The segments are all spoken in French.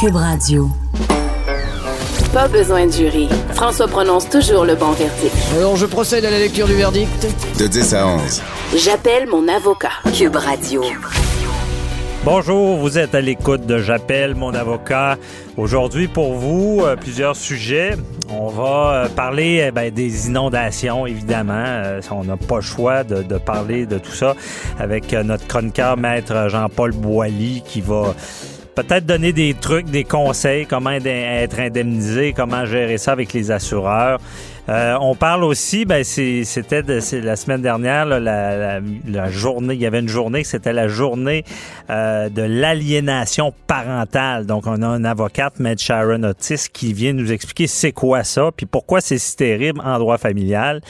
Cube Radio. Pas besoin de jury. François prononce toujours le bon verdict. Alors, je procède à la lecture du verdict. De 10 à 11. J'appelle mon avocat. Cube Radio. Bonjour, vous êtes à l'écoute de J'appelle mon avocat. Aujourd'hui, pour vous, euh, plusieurs sujets. On va euh, parler eh ben, des inondations, évidemment. Euh, on n'a pas le choix de, de, parler de tout ça avec notre chroniqueur, maître Jean-Paul Boilly, qui va peut-être donner des trucs, des conseils, comment être indemnisé, comment gérer ça avec les assureurs. Euh, on parle aussi, ben c'était la semaine dernière, la, journée, il y avait une journée, c'était la journée euh, de l'aliénation parentale. Donc, on a un avocate, Med Sharon Otis, qui vient nous expliquer c'est quoi ça, puis pourquoi c'est si terrible en droit familial.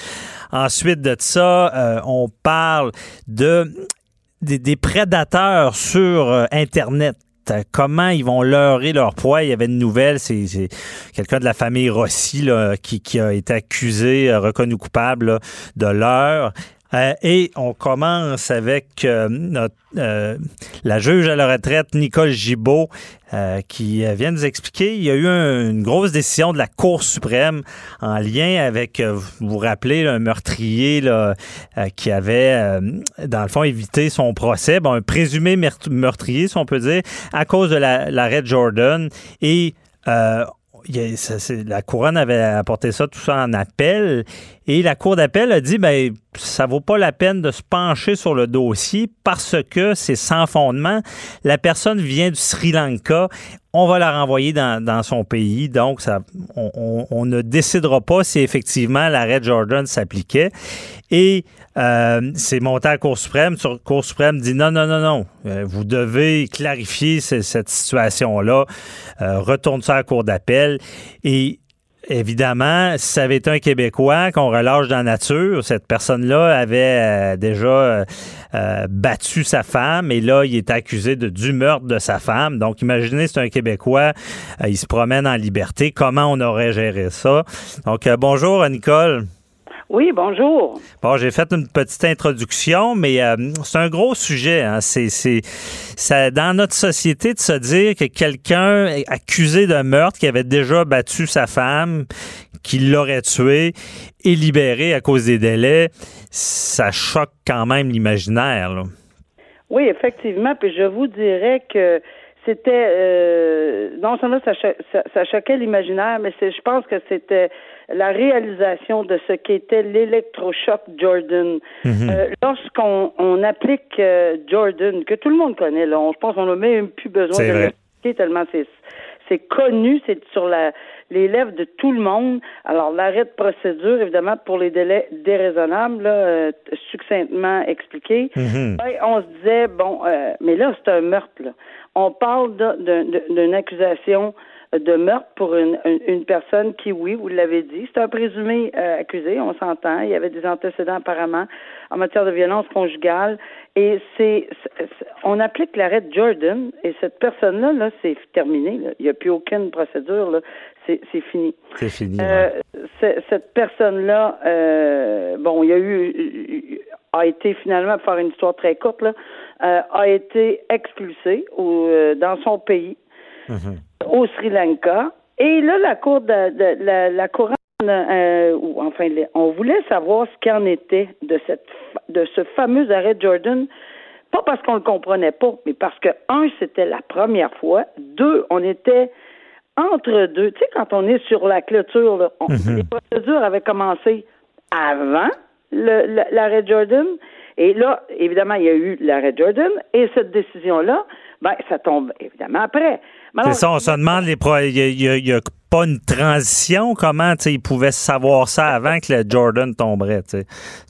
Ensuite de ça, euh, on parle de des, prédateurs sur Internet comment ils vont leurrer leur poids? Il y avait une nouvelle, c'est quelqu'un de la famille Rossi qui, a été accusé, euh, reconnu coupable de leurre. Euh, et on commence avec euh, notre, euh, la juge à la retraite, Nicole Gibault, qui vient nous expliquer il y a eu une grosse décision de la Cour suprême en lien avec, vous vous rappelez, un meurtrier là, qui avait, dans le fond, évité son procès, bon, un présumé meurtrier, si on peut dire, à cause de l'arrêt Jordan. Et la couronne avait apporté ça, tout ça en appel. Et la Cour d'appel a dit, ben, ça vaut pas la peine de se pencher sur le dossier parce que c'est sans fondement. La personne vient du Sri Lanka. On va la renvoyer dans, son pays. Donc, ça, on, ne décidera pas si effectivement l'arrêt Jordan s'appliquait. Et euh, c'est monté à la Cour suprême. La Cour suprême dit non, non, non, non. Euh, vous devez clarifier cette situation-là. Euh, retourne ça à la Cour d'appel. Et Évidemment, si ça avait été un Québécois qu'on relâche dans la nature, cette personne-là avait euh, déjà euh, battu sa femme et là, il est accusé de, du meurtre de sa femme. Donc, imaginez, c'est un Québécois, il se promène en liberté. Comment on aurait géré ça? Donc, bonjour, Nicole. Oui, bonjour. Bon, j'ai fait une petite introduction, mais euh, c'est un gros sujet. Hein. C'est, c'est, ça, dans notre société de se dire que quelqu'un accusé de meurtre, qui avait déjà battu sa femme, qui l'aurait tué, est libéré à cause des délais, ça choque quand même l'imaginaire. Oui, effectivement. Puis je vous dirais que c'était euh, non seulement ça, ça, choquait l'imaginaire, mais c'est, je pense que c'était la réalisation de ce qu'était l'électrochoc Jordan. Mhm. Euh, lorsqu'on on applique euh, Jordan, que tout le monde connaît, là, on, je pense qu'on n'a même plus besoin de l'expliquer tellement c'est c'est connu, c'est sur la, les lèvres de tout le monde. Alors, l'arrêt de procédure, évidemment, pour les délais déraisonnables, là, euh, succinctement expliqué, mhm. ben, on se disait, bon, mais là, c'est un meurtre. Là. On parle d'une accusation de meurtre pour une, une, personne qui, oui, vous l'avez dit, c'est un présumé euh, accusé, on s'entend. Il y avait des antécédents apparemment en matière de violence conjugale. Et c'est, on applique l'arrêt de Jordan et cette personne-là, là, c'est terminé. Il n'y a plus aucune procédure. Là. C'est, c'est fini. C'est fini. Euh, cette personne-là, euh, bon, il y a eu, a été finalement, pour faire une histoire très courte, là, euh, a été expulsée au, dans son pays. Mm-hmm au Sri Lanka. Et là, la cour de, la, la couronne, euh, ou enfin, on voulait savoir ce qu'en était de cette de ce fameux arrêt Jordan. Pas parce qu'on le comprenait pas, mais parce que un, c'était la première fois. Deux, on était entre deux. Tu sais, quand on est sur la clôture, là, mm-hmm. les procédures avaient commencé avant l'arrêt Jordan. Et là, évidemment, il y a eu l'arrêt Jordan et cette décision-là, ben, ça tombe évidemment après. C'est ça, on se demande, les il n'y a, pas une transition, comment ils pouvaient savoir ça avant que le Jordan tomberait. C'est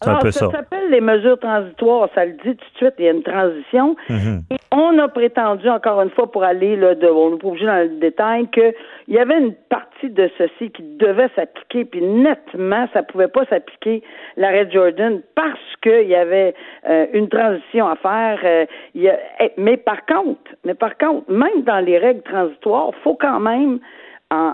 un peu ça. Ça s'appelle les mesures transitoires, ça le dit tout de suite, il y a une transition. Mm-hmm. Et on a prétendu, encore une fois, pour aller, là, de, on n'est pas obligé dans le détail, qu'il y avait une partie de ceci qui devait s'appliquer, puis nettement, ça pouvait pas s'appliquer l'arrêt Jordan parce qu'il y avait euh, une transition à faire. Euh, eh, mais par contre, mais par contre, même dans les règles transitoires, faut quand même en,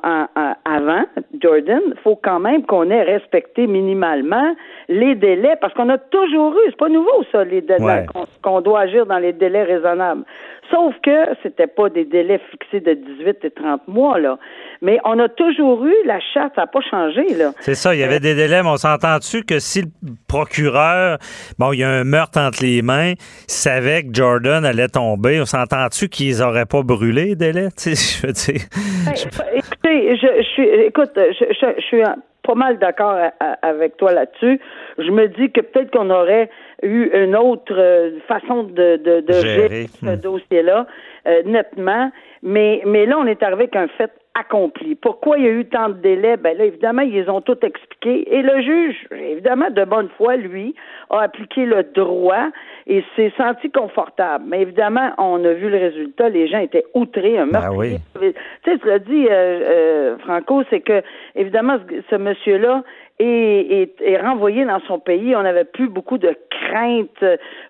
avant Jordan, il faut quand même qu'on ait respecté minimalement les délais, parce qu'on a toujours eu, c'est pas nouveau ça, les délais, qu'on doit agir dans les délais raisonnables. Sauf que c'était pas des délais fixés de 18 et 30 mois, là. Mais on a toujours eu, la charte, ça n'a pas changé, là. C'est ça, il y avait des délais, mais on s'entend-tu que si le procureur, bon, il y a un meurtre entre les mains, savait que Jordan allait tomber, on s'entend-tu qu'ils n'auraient pas brûlé les délais? Tu sais, je veux dire. Ben, écoutez, je, suis, écoute, je, suis pas mal d'accord avec toi là-dessus. Je me dis que peut-être qu'on aurait eu une autre euh, façon de, de, gérer, ce dossier-là, euh, nettement. Mais, mais là, on est arrivé avec un fait accompli. Pourquoi il y a eu tant de délais? Ben là, évidemment, ils ont tout expliqué. Et le juge, évidemment, de bonne foi, lui, a appliqué le droit et s'est senti confortable. Mais évidemment, on a vu le résultat. Les gens étaient outrés. Un ben oui. Tu sais, tu l'as dit, euh, Franco, c'est que, évidemment, ce monsieur-là, et est, renvoyé dans son pays. On n'avait plus beaucoup de crainte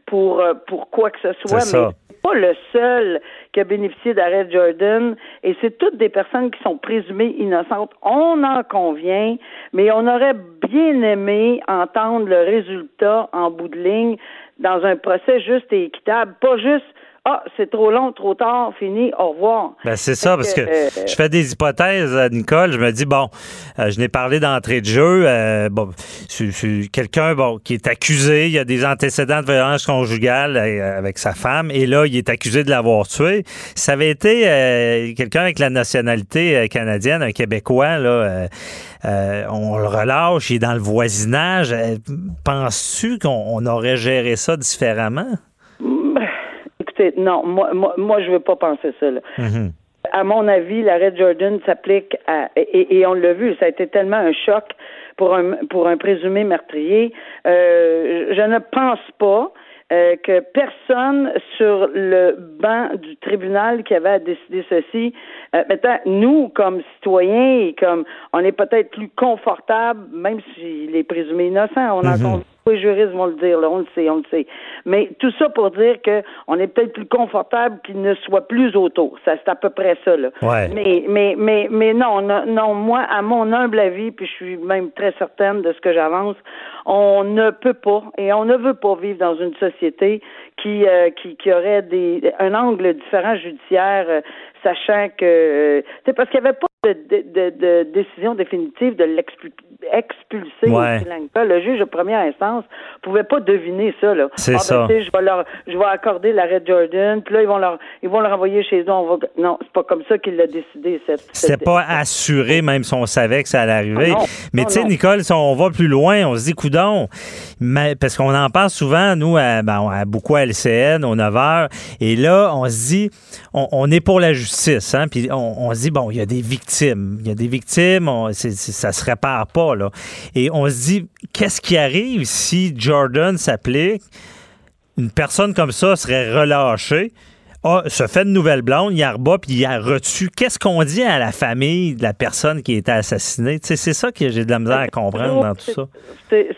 pour euh, pour quoi que ce soit, mais pas le seul qui a bénéficié d'arrêt Jordan et c'est toutes des personnes qui sont présumées innocentes. On en convient, mais on aurait bien aimé entendre le résultat en bout de ligne dans un procès juste et équitable, pas juste ah, c'est trop long, trop tard, fini, au revoir. Ben, c'est ça, parce que, euh, je fais des hypothèses, à Nicole. Je me dis, bon, euh, je n'ai parlé d'entrée de jeu. Euh, bon, quelqu'un bon, qui est accusé, il y a des antécédents de violence conjugale avec sa femme, et là, il est accusé de l'avoir tué. Ça avait été quelqu'un avec la nationalité canadienne, un Québécois, là. on le relâche, il est dans le voisinage. Penses-tu qu'on aurait géré ça différemment? Non, moi, moi, moi je veux pas penser ça. Mm-hmm. À mon avis, l'arrêt Jordan s'applique à et, on l'a vu, ça a été tellement un choc pour un pour un présumé meurtrier. Euh, je ne pense pas euh, que personne sur le banc du tribunal qui avait à décider ceci, euh, maintenant, nous, comme citoyens, et comme on est peut-être plus confortable, même s'il est présumé innocent, on a mm-hmm les juristes vont le dire, là, on le sait, on le sait. Mais tout ça pour dire qu'on est peut-être plus confortable qu'il ne soit plus autour. Ça, c'est à peu près ça, là. Mais, mais, mais, mais non, non, moi, à mon humble avis, puis je suis même très certaine de ce que j'avance, on ne peut pas et on ne veut pas vivre dans une société qui, euh, qui, qui aurait des, un angle différent judiciaire, euh, sachant que, c'est euh, parce qu'il n'y avait pas de, de, décision définitive de l'expulser ouais. Le juge de première instance pouvait pas deviner ça. Là. C'est ah, ben, ça. je vais leur, je vais accorder l'arrêt Jordan, puis là ils vont leur, ils vont le renvoyer chez eux. On va... Non, c'est pas comme ça qu'il l'a décidé. Cette, c'est pas assuré, même si on savait que ça allait arriver. Ah, mais tu sais, Nicole, si on va plus loin, on se dit parce qu'on en parle souvent, nous, à, beaucoup à LCN, aux 9 heures, et là, on se dit, on, est pour la justice, hein, puis on, se dit bon, il y a des victimes il y a des victimes, on, ça se répare pas. Là. Et on se dit, qu'est-ce qui arrive si Jordan s'applique? Une personne comme ça serait relâchée. Ah, se fait de nouvelles blondes, il a rebat, puis il a reçu. Qu'est-ce qu'on dit à la famille de la personne qui a été assassinée? c'est ça que j'ai de la misère à comprendre dans tout ça.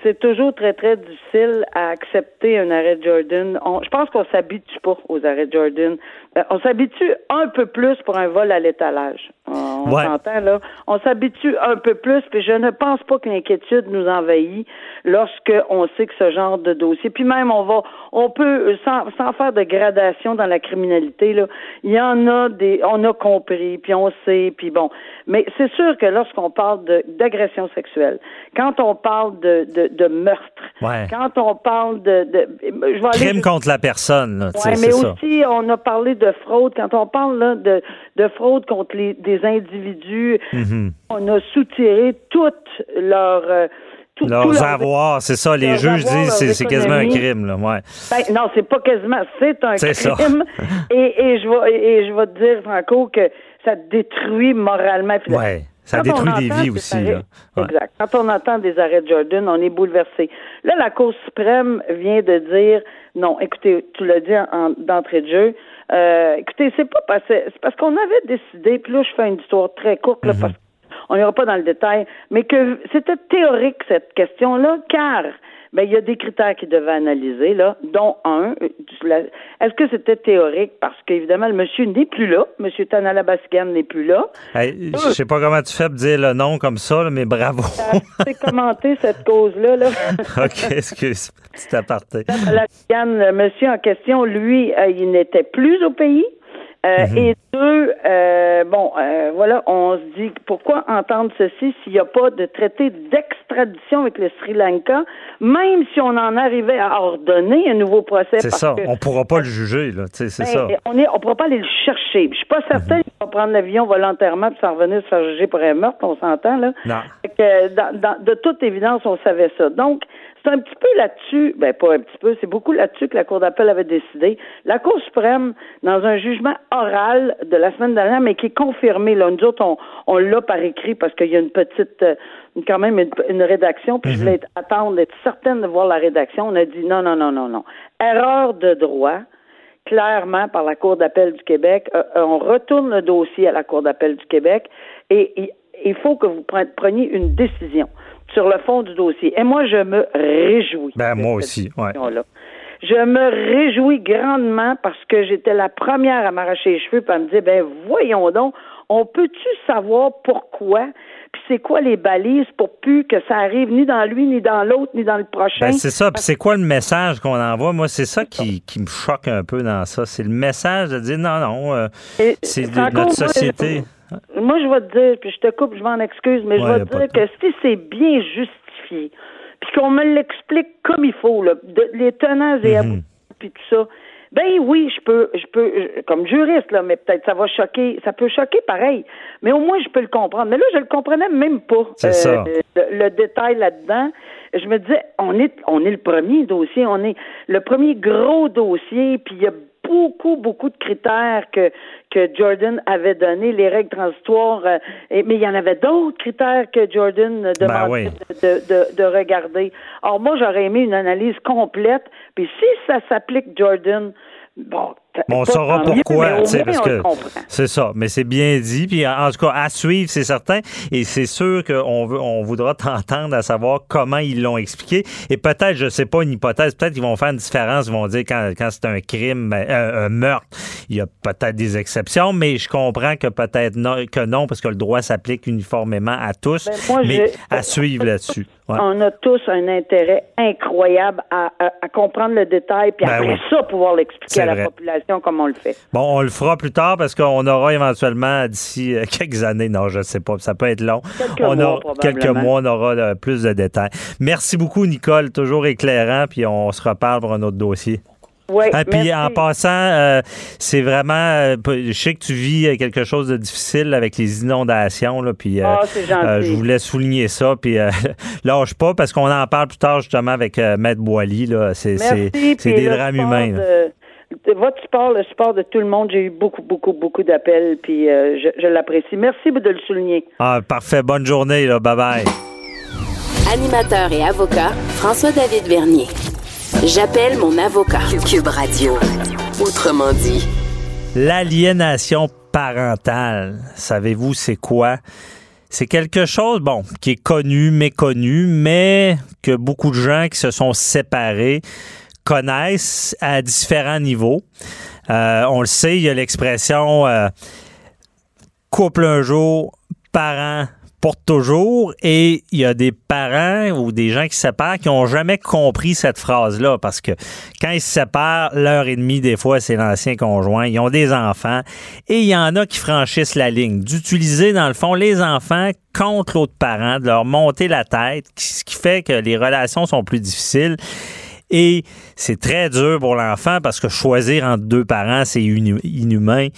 C'est toujours très, très difficile à accepter un arrêt Jordan. je pense qu'on s'habitue pas aux arrêts Jordan. Euh, on s'habitue un peu plus pour un vol à l'étalage. On s'entend là. On s'habitue un peu plus, puis je ne pense pas que l'inquiétude nous envahit lorsque on sait que ce genre de dossier. Puis même on va, on peut sans, sans faire de gradation dans la criminalité là, il y en a des, on a compris, puis on sait, puis bon. Mais c'est sûr que lorsqu'on parle d'agression sexuelle, quand on parle de, de, de meurtre, quand on parle de, de je vais crime contre la personne, là, ouais, mais aussi on a parlé de fraude. Quand on parle là, de, de fraude contre les, des individus, mm-hmm. on a soutiré toutes leurs euh, leurs avoirs, c'est ça. Les juges disent c'est quasiment un crime, là. Ouais. Ben, non, c'est pas quasiment, c'est un crime. et, et je vais et je vais te dire, Franco, que ça détruit moralement. Ouais. Ça détruit des vies aussi. là. Exact. Quand on entend des arrêts de Jordan, on est bouleversé. Là, la Cour suprême vient de dire non, écoutez, tu l'as dit d'entrée de jeu, euh, écoutez, c'est pas parce c'est parce qu'on avait décidé, puis là je fais une histoire très courte là, mhm. parce qu'on n'ira pas dans le détail, mais que c'était théorique cette question-là, car ben il y a des critères qu'il devait analyser là, dont un. euh, Est-ce que c'était théorique? Parce qu'évidemment le monsieur n'est plus là, monsieur Tanala Bassigan n'est plus là. Hey, je sais pas comment tu fais pour dire le nom comme ça, là, mais bravo. C'est commenté cette cause-là. Là. OK, excuse. Petit aparté. Monsieur en question, lui, euh, il n'était plus au pays. Euh, Mhm. Et deux, euh, bon, euh, voilà, on se dit pourquoi entendre ceci s'il n'y a pas de traité d'extradition avec le Sri Lanka, même si on en arrivait à ordonner un nouveau procès. C'est ça. que- On pourra pas le juger, là. C'est ça. ben, On est, on pourra pas aller le chercher. Je suis pas certaine qu'il va prendre l'avion volontairement puis s'en revenir se faire juger pour un meurtre, on s'entend là. Non. Fait que, dans- dans- de toute évidence, on savait ça. Donc, c'est un petit peu là-dessus, ben pas un petit peu, c'est beaucoup là-dessus que la Cour d'appel avait décidé. La Cour suprême, dans un jugement oral de la semaine dernière, mais qui est confirmé, là, nous autres, on, l'a par écrit parce qu'il y a une petite, euh, quand même une, une rédaction, puis je voulais attendre, être certaine de voir la rédaction. On a dit non, non, non, non, non. Erreur de droit clairement par la Cour d'appel du Québec. Euh, euh, on retourne le dossier à la Cour d'appel du Québec et il, faut que vous pre- preniez une décision sur le fond du dossier. Et moi, je me réjouis. Ben, moi aussi, ouais. Je me réjouis grandement parce que j'étais la première à m'arracher les cheveux et à me dire, ben voyons donc, on peut-tu savoir pourquoi, puis c'est quoi les balises pour plus que ça arrive ni dans lui, ni dans l'autre, ni dans le prochain? Ben, c'est ça. Puis c'est quoi le message qu'on envoie? Moi, c'est ça qui, qui me choque un peu dans ça. C'est le message de dire non, non, euh, c'est de notre société. Moi, je vais te dire, puis je te coupe, je m'en excuse, mais Ouais, je vais te dire que si c'est bien justifié, puis qu'on me l'explique comme il faut, là, de- les tenants et aboutissants, puis tout ça, ben oui, je peux, je peux, je- comme juriste, là, mais peut-être ça va choquer, ça peut choquer pareil, mais au moins je peux le comprendre. Mais là, je le comprenais même pas. euh, C'est ça. Le, le détail là-dedans. Je me disais, on est, on est le premier dossier, on est le premier gros dossier, puis il y a beaucoup, beaucoup de critères que, que Jordan avait donné, les règles transitoires, euh, et- mais il y en avait d'autres critères que Jordan euh, demandait oui. de, de, de regarder. Alors moi, j'aurais aimé une analyse complète, puis si ça s'applique Jordan, bon, Bon, on saura pourquoi, tu sais, parce que c'est ça. Mais c'est bien dit. Puis en en tout cas, à suivre, c'est certain. Et c'est sûr qu'on veut, on voudra t'entendre à savoir comment ils l'ont expliqué. Et peut-être, je sais pas, une hypothèse, peut-être qu'ils vont faire une différence. Ils vont dire quand, quand c'est un crime, ben, un, meurtre, il y a peut-être des exceptions, mais je comprends que peut-être non, que non, parce que le droit s'applique uniformément à tous. Ben, moi, mais à suivre là-dessus. Ouais. On a tous un intérêt incroyable à, à- à comprendre le détail, puis Ben après oui. ça, pouvoir l'expliquer à la vrai. population comme on le fait? Bon, on le fera plus tard parce qu'on aura éventuellement d'ici euh, quelques années, non, je ne sais pas, ça peut être long. Quelques on mois, aura- quelques mois, on aura euh, plus de détails. Merci beaucoup, Nicole, toujours éclairant, puis on se reparle pour un autre dossier. Oui, Ah, puis en passant, euh, c'est vraiment, euh, je sais que tu vis quelque chose de difficile avec les inondations, là, puis euh, Ah, je voulais souligner ça, puis lâche pas parce qu'on en parle plus tard justement avec Maître Boily, là, c'est des drames humains. de votre support, le support de tout le monde, j'ai eu beaucoup, beaucoup, beaucoup d'appels, puis euh, je, je l'apprécie. Merci de le souligner. Ah, parfait, bonne journée, là, bye bye. Animateur et avocat, François-David Vernier. J'appelle mon avocat. Cube Radio. Autrement dit. L'aliénation parentale, savez-vous c'est quoi? C'est quelque chose, bon, qui est connu, méconnu, mais que beaucoup de gens qui se sont séparés connaissent à différents niveaux. Euh, on le sait, il y a l'expression euh, couple un jour, parents pour toujours, et il y a des parents ou des gens qui se séparent qui n'ont jamais compris cette phrase-là, parce que quand ils se séparent, l'heure et demie, des fois, c'est l'ancien conjoint, ils ont des enfants, et il y en a qui franchissent la ligne, d'utiliser, dans le fond, les enfants contre l'autre parent, de leur monter la tête, ce qui fait que les relations sont plus difficiles. Et c'est très dur pour l'enfant parce que choisir entre deux parents, c'est inhumain.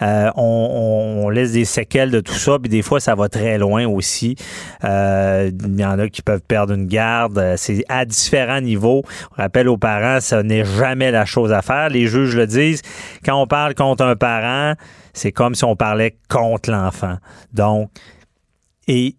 Euh, on, on- on laisse des séquelles de tout ça, puis des fois, ça va très loin aussi. Euh, Il y en a qui peuvent perdre une garde. Euh, C'est à différents niveaux. On rappelle aux parents, ce n'est jamais la chose à faire. Les juges le disent. Quand on parle contre un parent, c'est comme si on parlait contre l'enfant. Donc, et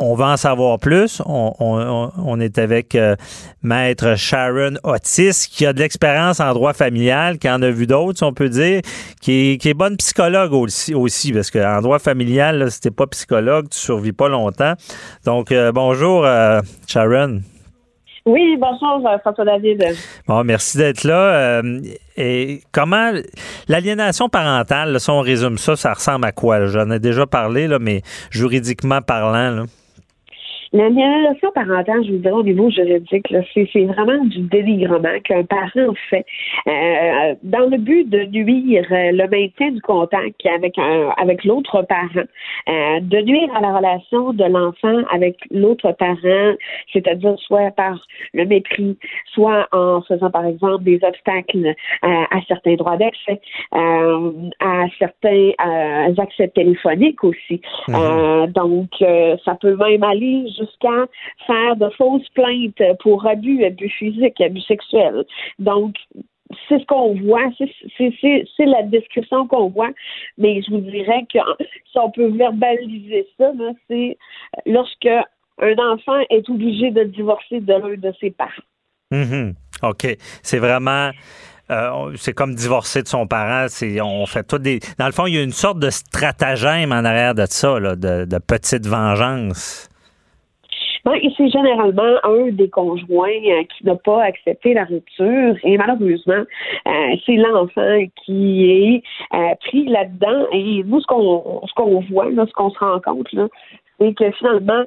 on va en savoir plus. On, on- on est avec euh, Maître Sharon Otis, qui a de l'expérience en droit familial, qui en a vu d'autres, si on peut dire, qui est, qui est bonne psychologue aussi, aussi parce qu'en droit familial, là, si t'es pas psychologue, tu survis pas longtemps. Donc, euh, bonjour, euh, Sharon. Oui, bonjour euh, François David. Bon, merci d'être là. Et comment l'aliénation parentale, si on résume ça, ça ressemble à quoi? J'en ai déjà parlé, là, mais juridiquement parlant. Là. L'aliénation parentale, je vous dirais, au niveau juridique, c'est vraiment du dénigrement qu'un parent fait euh, dans le but de nuire euh, le maintien du contact avec un, avec l'autre parent, euh, de nuire à la relation de l'enfant avec l'autre parent, c'est-à-dire soit par le mépris, soit en faisant par exemple des obstacles à certains droits d'accès, à certains accès téléphoniques aussi. Mm-hmm. donc, ça peut même aller jusqu'à faire de fausses plaintes pour abus, abus physiques, abus sexuels. Donc, c'est ce qu'on voit, c'est la description qu'on voit, mais je vous dirais que si on peut verbaliser ça, c'est lorsque un enfant est obligé de divorcer de l'un de ses parents. Mm-hmm. OK. C'est vraiment. Euh, c'est comme divorcer de son parent. C'est, on fait tout des. Dans le fond, il y a une sorte de stratagème en arrière de ça, de, de petite vengeance. Ben, c'est généralement un des conjoints euh, qui n'a pas accepté la rupture et malheureusement, euh, c'est l'enfant qui est euh, pris là-dedans. Et nous, ce qu'on ce qu'on voit, ce qu'on se rend compte, là, c'est que finalement,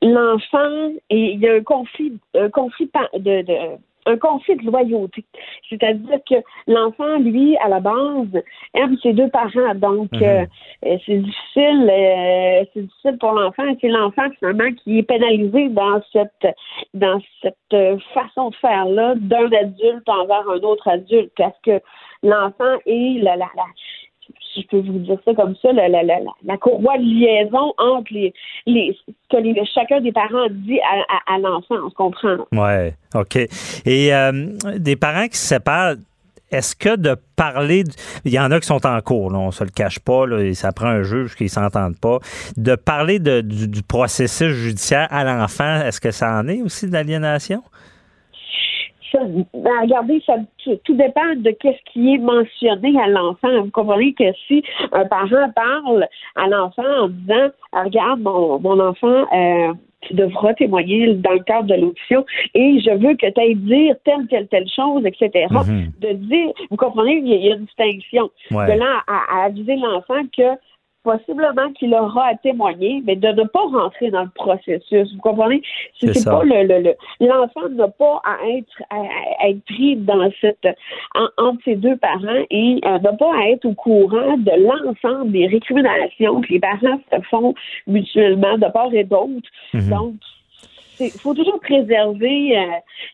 l'enfant, il y a un conflit, un conflit de un conflit de loyauté. C'est-à-dire que l'enfant, lui, à la base, aime ses deux parents. Donc, mhm. euh, euh, c'est difficile, euh, c'est difficile pour l'enfant. C'est l'enfant, finalement, qui est pénalisé dans cette, dans cette façon de faire-là d'un adulte envers un autre adulte. Parce que l'enfant est la, la, la si je peux vous dire ça comme ça, la, la, la, la courroie de liaison entre les, les que chacun des parents dit à, à, l'enfant, on se comprend. Ouais, OK. Et euh, des parents qui se séparent, est-ce que de parler, il y en a qui sont en cours, là, on se le cache pas, là, ça prend un juge qui s'entendent pas, de parler de, du, du, processus judiciaire à l'enfant, est-ce que ça en est aussi de l'aliénation? Ben, regardez, ça, tout dépend de qu'est-ce qui est mentionné à l'enfant. Vous comprenez que si un parent parle à l'enfant en disant, ah, regarde, mon, mon enfant, euh, tu devras témoigner dans le cadre de l'audition et je veux que tu ailles dire telle, telle, telle chose, etc. Mm-hmm. De dire, vous comprenez, il y a une distinction. De là à aviser l'enfant que possiblement qu'il aura à témoigner, mais de ne pas rentrer dans le processus. Vous comprenez? C'est pas le, le, l'enfant n'a pas à être à, être pris dans cette entre ses deux parents et euh, n'a pas à être au courant de l'ensemble des récriminations que les parents se font mutuellement de part et d'autre. Mm-hmm. Donc il faut toujours préserver euh,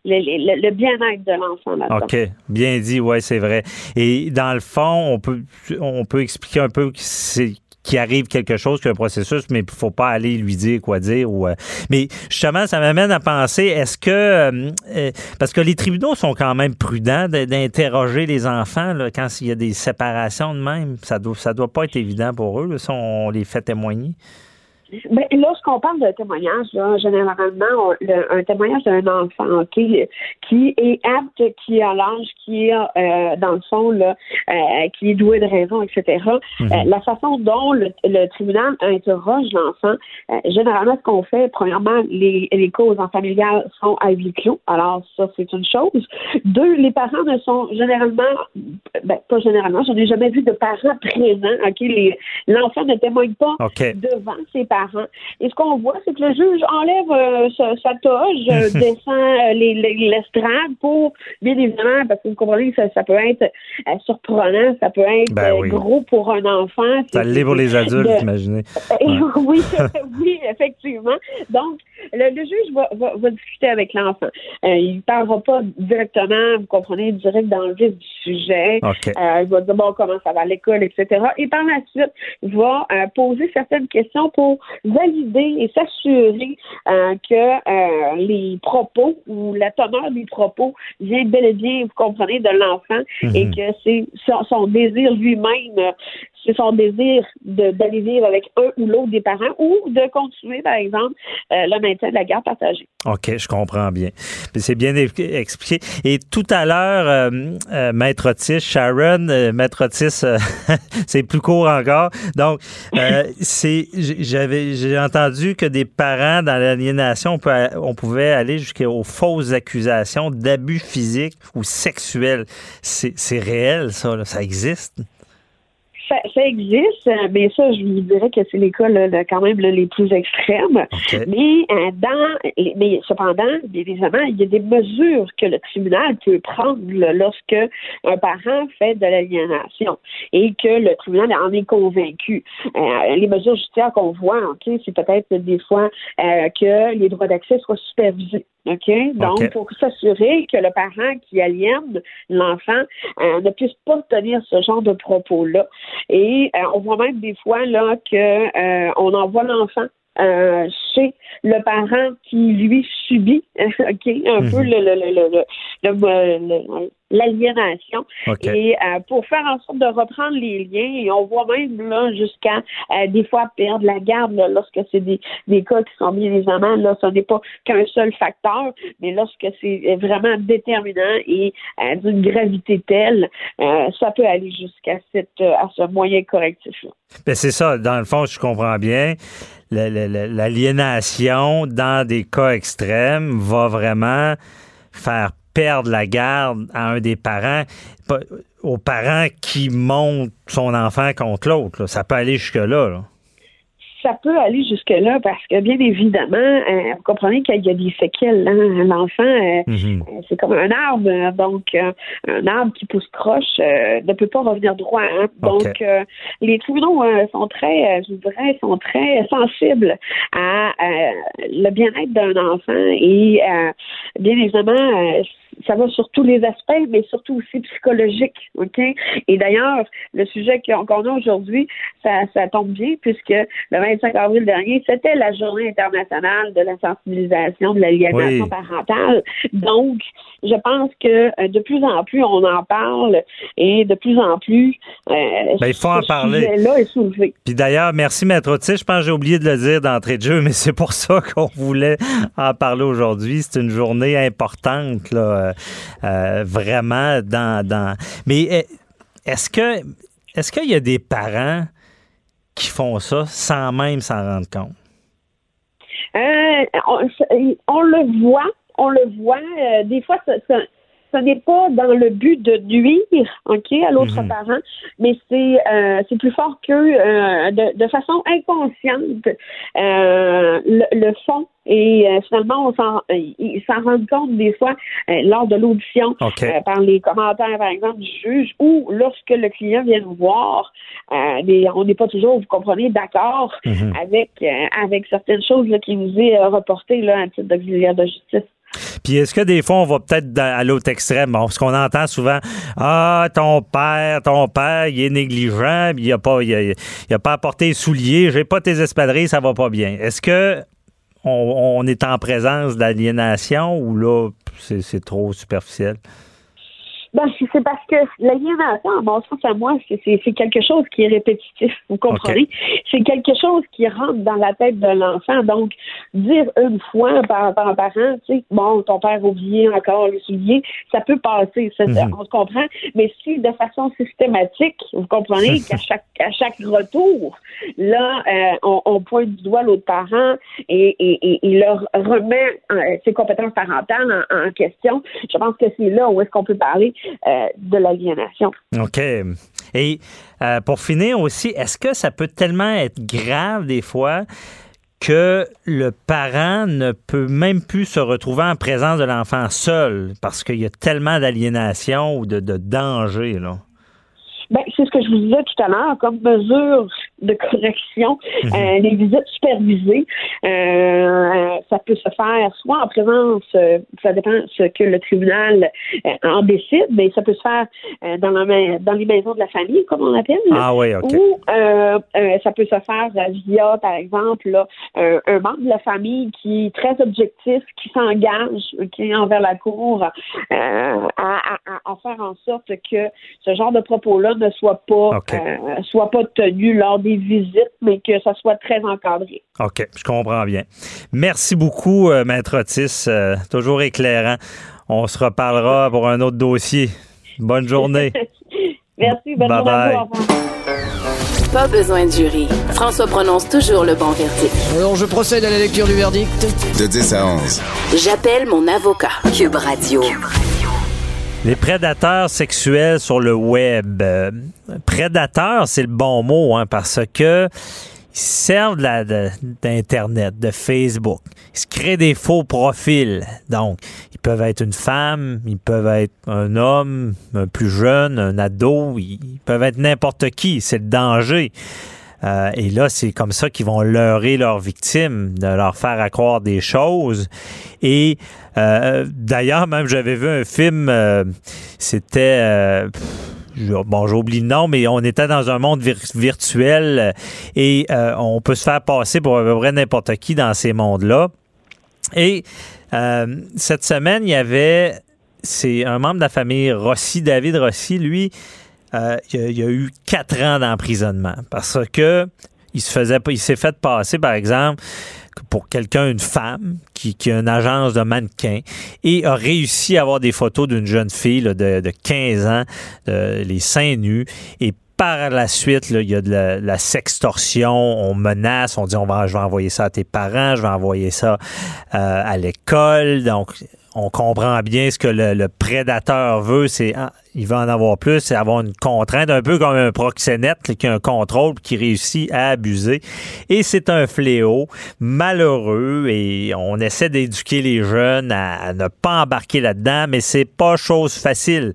le, le, bien-être de l'enfant OK. Bien dit, oui, c'est vrai. Et dans le fond, on peut on peut expliquer un peu c'est qu'il arrive quelque chose, qu'un processus, mais il faut pas aller lui dire quoi dire. Ou, euh, mais justement, ça m'amène à penser, est-ce que, euh, euh, parce que les tribunaux sont quand même prudents d'interroger les enfants là, quand il y a des séparations de même, ça doit, ça doit pas être évident pour eux, si on les fait témoigner. Ben, lorsqu'on parle de témoignage, là, généralement, un témoignage d'un enfant qui est apte, qui a l'âge, qui est, euh, dans le fond, là, euh, qui est doué de raison, etc. Mhm. Euh, la façon dont le, tribunal interroge l'enfant, généralement, ce qu'on fait, premièrement, les, les causes en familiales sont à huis clos. Alors, ça, c'est une chose. Deux, les parents ne sont généralement, ben, pas généralement, j'en ai jamais vu de parents présents. OK? L'enfant ne témoigne pas devant ses parents et ce qu'on voit, c'est que le juge enlève euh, sa, toge, euh, descend euh, l'estrade pour, bien évidemment, parce que vous comprenez que ça, peut être surprenant, ça peut être ben gros pour un enfant. Ça l'est pour les adultes, imaginez. oui, oui, effectivement. Donc, le, juge va, va, discuter avec l'enfant. il ne parlera pas directement, vous comprenez, direct dans le vif du sujet. il va dire, bon, comment ça va à l'école, etc. Et par la suite, il va poser certaines questions pour valider et s'assurer euh, que euh, les propos ou la teneur des propos vient bel et bien, vous comprenez, de l'enfant mhm. et que c'est son, désir lui-même, c'est son désir d'aller vivre avec un ou l'autre des parents ou de continuer, par exemple, euh, le maintien de la garde partagée. OK, je comprends bien. C'est bien expliqué. Et tout à l'heure, euh, euh, Maître Otis, Sharon, Maître Otis, c'est plus court encore. Donc, c'est j'avais j'ai entendu que des parents dans l'aliénation, on, on pouvait aller jusqu'aux fausses accusations d'abus physiques ou sexuels. C'est réel, ça, ça existe? Ça, ça, existe, euh, mais ça, je vous dirais que c'est les cas là, quand même les plus extrêmes. Mais euh, dans, mais cependant, évidemment, il y a des mesures que le tribunal peut prendre lorsque un parent fait de l'aliénation et que le tribunal en est convaincu. Euh, les mesures judiciaires qu'on voit, ok, c'est peut-être des fois que les droits d'accès soient supervisés. OK? Donc, pour s'assurer que le parent qui aliène l'enfant ne puisse pas tenir ce genre de propos-là. Et euh, on voit même des fois là que euh, on envoie l'enfant euh, chez le parent qui lui subit ok un peu mhm. le, l'aliénation et euh, pour faire en sorte de reprendre les liens et on voit même là jusqu'à euh, des fois perdre la garde lorsque c'est des, des cas qui sont bien évidemment là ce n'est pas qu'un seul facteur mais lorsque c'est vraiment déterminant et euh, d'une gravité telle ça peut aller jusqu'à cette à ce moyen correctif là. Ben c'est ça dans le fond je comprends bien l'aliénation dans des cas extrêmes va vraiment faire perdre la garde à un des parents, aux parents qui montent son enfant contre l'autre. Ça peut aller jusque-là. là ça peut aller jusque-là parce que, bien évidemment, euh, vous comprenez qu'il y a des séquelles. Hein? L'enfant, euh, mhm. euh, c'est comme un arbre. Donc, un arbre qui pousse croche ne peut pas revenir droit. Hein? Donc, les tribunaux sont très, je dirais, sont très sensibles à le bien-être d'un enfant et, bien évidemment, ça va sur tous les aspects, mais surtout aussi psychologique, OK? Et d'ailleurs, le sujet qu'on a aujourd'hui, ça, ça tombe bien puisque le 25 avril dernier, c'était la journée internationale de la sensibilisation de l'aliénation parentale. Donc, je pense que euh, de plus en plus, on en parle et de plus en plus, euh, ben, il faut en parler. Là est soulevé. Puis d'ailleurs, merci Maître Otis. Je pense que j'ai oublié de le dire d'entrée de jeu, mais c'est pour ça qu'on voulait en parler aujourd'hui. C'est une journée importante, là, euh, vraiment dans, dans. Mais est-ce que est-ce qu'il y a des parents qui font ça sans même s'en rendre compte? on, le voit, on le voit. des fois, ça, ce n'est pas dans le but de nuire, ok, à l'autre mhm. parent, mais c'est euh, c'est plus fort que euh, de, de, façon inconsciente euh, le, le, fond et finalement on s'en ils s'en rendent compte des fois lors de l'audition par les commentaires par exemple du juge ou lorsque le client vient nous voir on n'est pas toujours vous comprenez d'accord mhm. avec avec certaines choses là, qui nous est reportées là à titre d'auxiliaire de justice. Puis est-ce que des fois, on va peut-être à l'autre extrême? Bon, parce qu'on entend souvent Ah, ton père, ton père, il est négligent, il n'a pas, il a, pas apporté les souliers, j'ai pas tes espadrilles, ça va pas bien. Est-ce que on, est en présence d'aliénation ou là, c'est trop superficiel? Ben, c'est parce que l'aliénation, à mon sens, à moi, c'est quelque chose qui est répétitif. Vous comprenez? C'est quelque chose qui rentre dans la tête de l'enfant. Donc, dire une fois par, par un parent, tu sais, bon, ton père a oublié encore le soulier, ça peut passer, mhm. on se comprend. Mais si de façon systématique, vous comprenez qu'à chaque, à chaque retour, là, euh, on, on, pointe du doigt l'autre parent et, et, et, leur remet euh, ses compétences parentales en, en question, je pense que c'est là où est-ce qu'on peut parler de l'aliénation. OK. Et euh, pour finir aussi, est-ce que ça peut tellement être grave des fois que le parent ne peut même plus se retrouver en présence de l'enfant seul parce qu'il y a tellement d'aliénation ou de, de danger, là? Ben, c'est ce que je vous disais tout à l'heure, comme mesure de correction, Mhm. euh, les visites supervisées. Euh, ça peut se faire soit en présence, euh, ça dépend ce que le tribunal en décide, mais ça peut se faire dans, la, dans les maisons de la famille, comme on l'appelle. Ah oui, OK. Ou ça peut se faire via, par exemple, là, un, membre de la famille qui est très objectif, qui s'engage qui est envers la cour à, à- à- à faire en sorte que ce genre de propos-là ne soit pas soit pas tenu lors des visites, mais que ça soit très encadré. OK, je comprends bien. Merci beaucoup, euh, Maître Otis. euh, toujours éclairant. On se reparlera pour un autre dossier. Bonne journée. Merci, bonne Bye journée à vous. Pas besoin de jury. François prononce toujours le bon verdict. Alors je procède à la lecture du verdict. De 10 à 11. J'appelle mon avocat. Cube Radio. Les prédateurs sexuels sur le web. Euh, c'est le bon mot, hein, parce que ils servent d'Internet, de Facebook. Ils se créent des faux profils. Donc, ils peuvent être une femme, ils peuvent être un homme, un plus jeune, un ado, ils peuvent être n'importe qui. C'est le danger. Euh, et là, c'est comme ça qu'ils vont leurrer leurs victimes, de leur faire à croire des choses. Et euh, d'ailleurs, même j'avais vu un film, euh, c'était... euh, Bon, j'oublie le nom, mais on était dans un monde vir- virtuel et euh, on peut se faire passer pour à peu près n'importe qui dans ces mondes-là. Et euh, cette semaine, il y avait, c'est un membre de la famille Rossi, David Rossi, lui, euh, il, il a eu quatre ans d'emprisonnement parce que il se faisait, il s'est fait passer, par exemple, pour quelqu'un, une femme qui, qui a une agence de mannequins et a réussi à avoir des photos d'une jeune fille de, de 15 ans, les seins nus et par la suite, il y a de la, la sextorsion, on menace, on dit on va, je vais envoyer ça à tes parents, je vais envoyer ça euh, à l'école. Donc, on comprend bien ce que le, prédateur veut, c'est ah, il veut en avoir plus, c'est avoir une contrainte, un peu comme un proxénète qui a un contrôle qui réussit à abuser. Et c'est un fléau malheureux et on essaie d'éduquer les jeunes à, à ne pas embarquer là-dedans, mais c'est pas chose facile.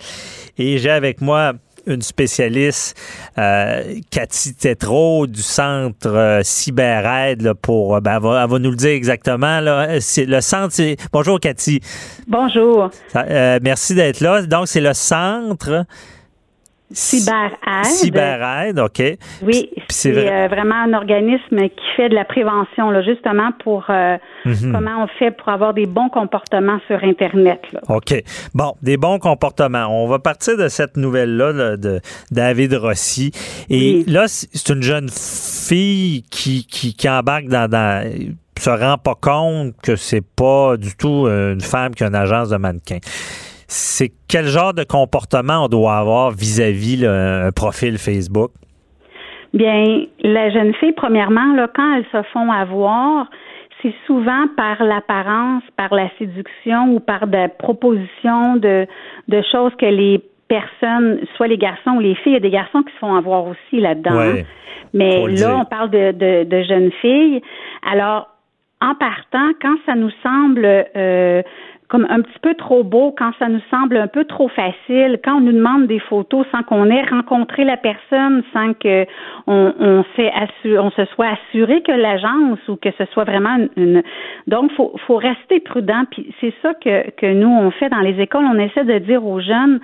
Et j'ai avec moi une spécialiste, euh, Cathy Tétrault du centre euh, CyberAide là, pour euh, ben, elle, va, elle va nous le dire exactement là. C'est le centre c'est Bonjour Cathy. Bonjour. Ça- euh, merci d'être là. Donc c'est le centre CyberAide. CyberAide, OK. Oui, c'est vrai- euh, vraiment un organisme qui fait de la prévention, là, justement pour euh, Mhm. comment on fait pour avoir des bons comportements sur Internet. Là. OK. Bon, des bons comportements. On va partir de cette nouvelle-là là, de David Rossi. Et Oui. là, c'est c'est une jeune fille qui, qui, qui embarque dans, dans se rend pas compte que c'est pas du tout une femme qui a une agence de mannequin. C'est quel genre de comportement on doit avoir vis-à-vis un profil Facebook? Bien, la jeune fille, premièrement, là, quand elles se font avoir, c'est souvent par l'apparence, par la séduction ou par des propositions de, de choses que les personnes, soit les garçons ou les filles, il y a des garçons qui se font avoir aussi là-dedans. Ouais. hein. Mais là, dire. on parle de, de, de jeunes filles. Alors, en partant, quand ça nous semble euh, comme un petit peu trop beau, quand ça nous semble un peu trop facile, quand on nous demande des photos sans qu'on ait rencontré la personne, sans que on, on, se soit assuré que l'agence ou que ce soit vraiment une, une- donc faut faut rester prudent. Puis c'est ça que que nous on fait dans les écoles, on essaie de dire aux jeunes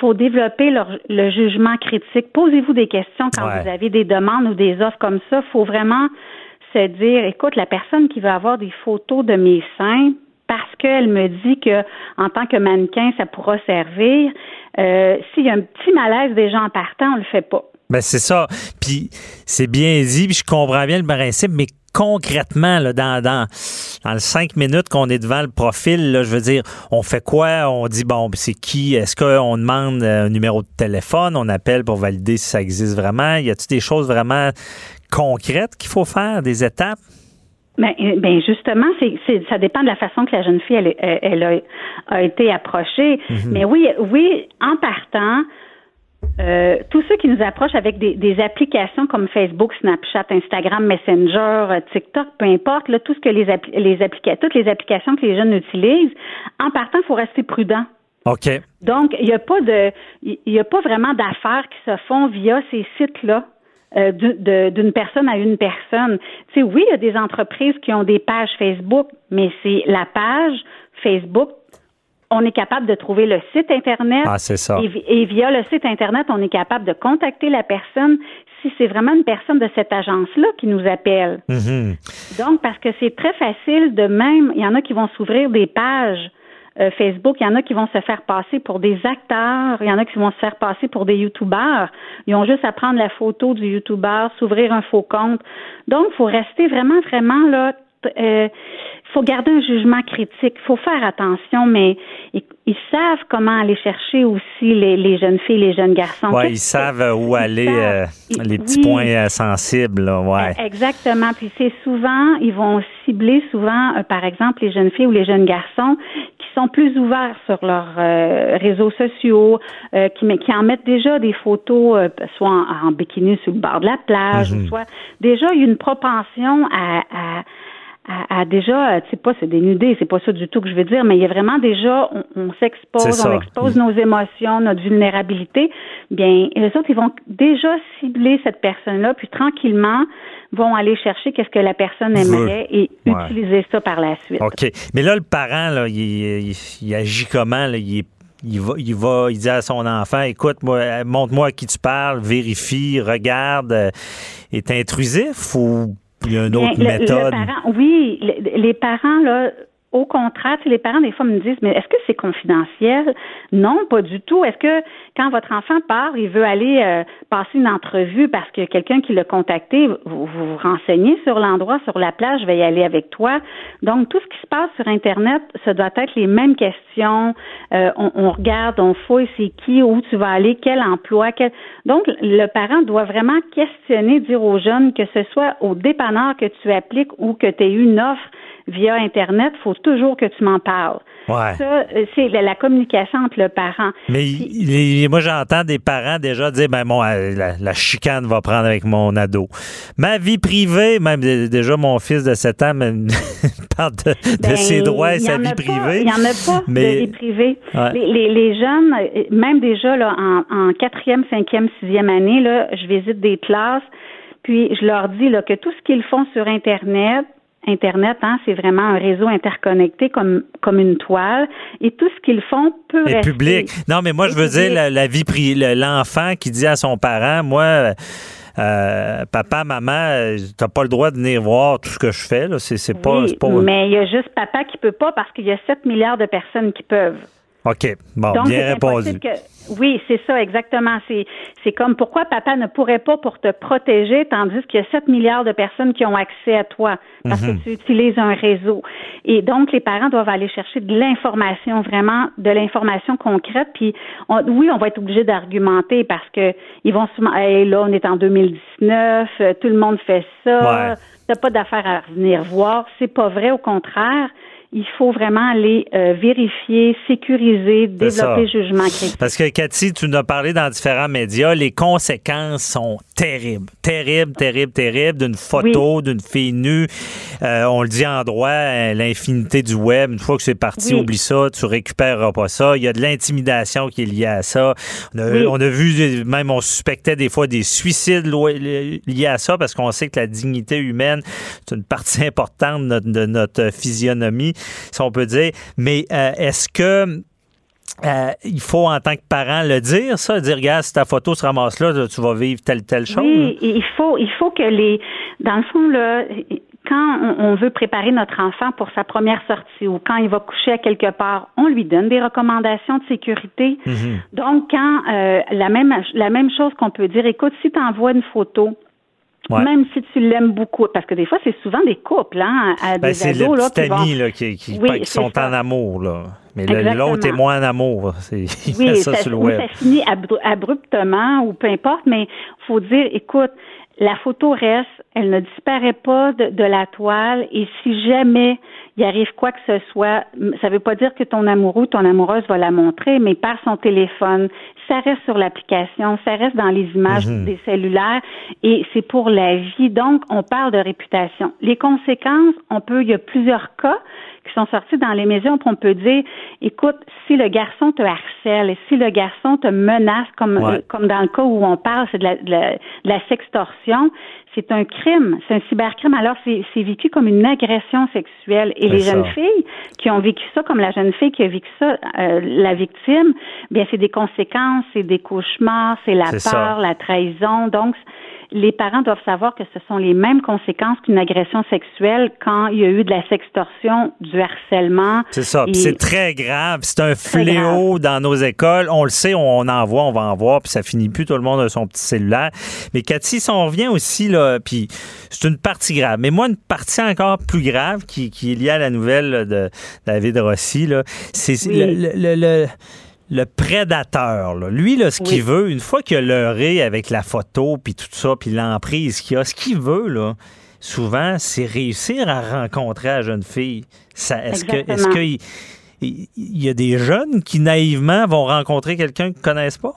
faut développer leur, le jugement critique. Posez-vous des questions quand Ouais. vous avez des demandes ou des offres comme ça. faut vraiment se dire, écoute, la personne qui veut avoir des photos de mes seins parce qu'elle me dit que en tant que mannequin, ça pourra servir. Euh, S'il y a un petit malaise déjà en partant, on le fait pas. Ben c'est ça. Puis c'est bien dit, puis je comprends bien le principe, mais concrètement, là, dans, dans, dans les cinq minutes qu'on est devant le profil, là, je veux dire, on fait quoi? On dit, bon, c'est qui? Est-ce qu'on demande euh, un numéro de téléphone? On appelle pour valider si ça existe vraiment? Y a-t-il des choses vraiment concrètes qu'il faut faire, des étapes? Ben, euh, ben justement, c'est, c'est, ça dépend de la façon que la jeune fille elle, a, a été approchée. Mais oui, oui, en partant, euh, tous ceux qui nous approchent avec des, des applications comme Facebook, Snapchat, Instagram, Messenger, TikTok, peu importe, là, tout ce que les, appli- les toutes les applications que les jeunes utilisent, en partant, il faut rester prudent. OK. Donc, il n'y a pas de, il a pas vraiment d'affaires qui se font via ces sites-là. Euh, d'une personne à une personne. Tu sais, oui, il y a des entreprises qui ont des pages Facebook, mais c'est la page Facebook on est capable de trouver le site Internet. Ah, c'est ça. Et, via le site Internet, on est capable de contacter la personne si c'est vraiment une personne de cette agence-là qui nous appelle. Mm-hmm. Donc, parce que c'est très facile de même, il y en a qui vont s'ouvrir des pages euh, Facebook, il y en a qui vont se faire passer pour des acteurs, il y en a qui vont se faire passer pour des YouTubeurs. Ils ont juste à prendre la photo du YouTuber, s'ouvrir un faux compte. Donc, il faut rester vraiment, vraiment là. Euh, faut garder un jugement critique. Il faut faire attention, mais ils, savent comment aller chercher aussi les, jeunes filles, les jeunes garçons. Oui, ils savent où aller, euh, les petits points euh, sensibles. ouais. E, exactement. Puis c'est souvent, ils vont cibler souvent, euh, par exemple, les jeunes filles ou les jeunes garçons qui sont plus ouverts sur leurs réseaux sociaux, qui, qui en mettent déjà des photos, soit en, bikini sur le bord de la plage, ou mhm. soit déjà une propension à à, déjà, euh, tu sais pas, c'est dénudé, c'est pas ça du tout que je veux dire, mais il y a vraiment déjà, on, s'expose, on expose nos émotions, notre vulnérabilité. Bien, les autres, ils vont déjà cibler cette personne-là, puis tranquillement vont aller chercher qu'est-ce que la personne aimerait et utiliser ça par la suite. OK. Mais là, le parent, là, il, il, agit comment? Là? Il il va, il va, il dit à son enfant, écoute, moi, montre-moi à qui tu parles, vérifie, regarde, euh, est intrusif ou il y a une autre méthode. oui, les parents, là, au contraire, les parents, des fois, me disent, mais est-ce que c'est confidentiel? Non, pas du tout. Est-ce que quand votre enfant part, il veut aller euh, passer une entrevue parce que quelqu'un qui l'a contacté, vous vous, renseignez sur l'endroit, sur la plage, je vais y aller avec toi? Donc, tout ce qui se passe sur Internet, ça doit être les mêmes questions. Euh, on, regarde, on fouille, c'est qui, où tu vas aller, quel emploi. Quel... Donc, le parent doit vraiment questionner, dire aux jeunes que ce soit au dépanneur que tu appliques ou que tu aies une offre via Internet, il faut toujours que tu m'en parles. Ouais. Ça, euh, c'est la, communication entre le parent. Mais moi, j'entends des parents déjà dire, ben, bon, euh, la, chicane va prendre avec mon ado. Ma vie privée, même déjà mon fils de 7 ans me parle de, ben, ses droits et sa vie privée. Il n'y en a pas mais, de vie privée. Les, les, jeunes, euh, même déjà là, en quatrième, cinquième, sixième année, là, je visite des classes, puis je leur dis là, que tout ce qu'ils font sur Internet, Internet, hein, c'est vraiment un réseau interconnecté comme comme une toile, et tout ce qu'ils font peut et rester. public. Non, mais moi, je veux dire la, vie privée, l'enfant qui dit à son parent, moi. Euh, papa, maman, t'as pas le droit de venir voir tout ce que je fais. Là. C'est, pas, pas... Mais il y a juste papa qui peut pas parce qu'il y a 7 milliards de personnes qui peuvent. OK. Bon, bien répondu. oui, c'est ça, exactement. C'est, c'est comme pourquoi papa ne pourrait pas pour te protéger, tandis qu'il y a 7 milliards de personnes qui ont accès à toi parce que mhm. tu utilises un réseau. Et donc, les parents doivent aller chercher de l'information, vraiment de l'information concrète. Puis, oui, on va être obligé d'argumenter parce que ils vont souvent, hey, là, on est en 2019, euh, tout le monde fait ça. T'as pas d'affaire à venir voir. C'est pas vrai, au contraire il faut vraiment aller euh, vérifier, sécuriser, développer jugement critique. Parce que Cathy, tu nous as parlé dans différents médias, les conséquences sont terribles, terribles, terribles, terribles d'une photo, d'une fille nue. Euh, on le dit en droit, euh, l'infinité du web. Une fois que c'est parti, oublie ça, tu récupéreras pas ça. Il y a de l'intimidation qui est liée à ça. On a, on a, vu, même on suspectait des fois des suicides liés à ça parce qu'on sait que la dignité humaine, c'est une partie importante de notre, de notre physionomie si on peut dire. Mais euh, est-ce que euh, il faut en tant que parent le dire, ça, dire regarde, si ta photo se ramasse là, tu vas vivre telle telle chose. Oui, il faut, il faut que les, dans le fond là, quand on veut préparer notre enfant pour sa première sortie ou quand il va coucher à quelque part, on lui donne des recommandations de sécurité. Mm-hmm. Donc, quand euh, la même la même chose qu'on peut dire, écoute, si tu envoies une photo, même si tu l'aimes beaucoup, parce que des fois, c'est souvent des couples, hein, à ben, des C'est le petit ami là, qui, qui, sont en amour, là. Mais l'autre est moins en amour. Il oui, ça, sur le web. ça finit abruptement ou peu importe, mais faut dire, écoute, la photo reste, elle ne disparaît pas de, de, la toile et si jamais il arrive quoi que ce soit, ça ne veut pas dire que ton amoureux ou ton amoureuse va la montrer, mais par son téléphone, ça reste sur l'application, ça reste dans les images Mhm. des cellulaires et c'est pour la vie. Donc, on parle de réputation. Les conséquences, on peut, il y a plusieurs cas qui sont sortis dans les médias, où on peut dire, écoute, si le garçon te harcèle et si le garçon te menace, comme, Ouais. comme dans le cas où on parle, c'est de la, de la, de la sextorsion, c'est un crime, c'est un cybercrime. Alors, c'est vécu comme une agression sexuelle. Et les ça. jeunes filles qui ont vécu ça, comme la jeune fille qui a vécu ça, euh, la victime, bien, c'est des conséquences, c'est des cauchemars, c'est la ça. peur, la trahison. Donc, les parents doivent savoir que ce sont les mêmes conséquences qu'une agression sexuelle quand il y a eu de la sextorsion, du harcèlement. C'est ça. Et- c'est très grave. C'est un fléau dans nos écoles. On le sait, on en voit, on va en voir, puis ça finit plus. Tout le monde a son petit cellulaire. Mais Cathy, si on revient aussi, là, puis c'est une partie grave. Mais moi, une partie encore plus grave qui, qui est liée à la nouvelle de David Rossi, là, c'est Oui. le, le- le- le- le prédateur. là. Lui, là, ce qu'il veut, une fois qu'il a leurré avec la photo, puis tout ça, puis l'emprise qu'il a, ce qu'il veut, là, souvent, c'est réussir à rencontrer la jeune fille. Ça, est-ce que, est-ce qu'il il il y a des jeunes qui naïvement vont rencontrer quelqu'un qu'ils connaissent pas?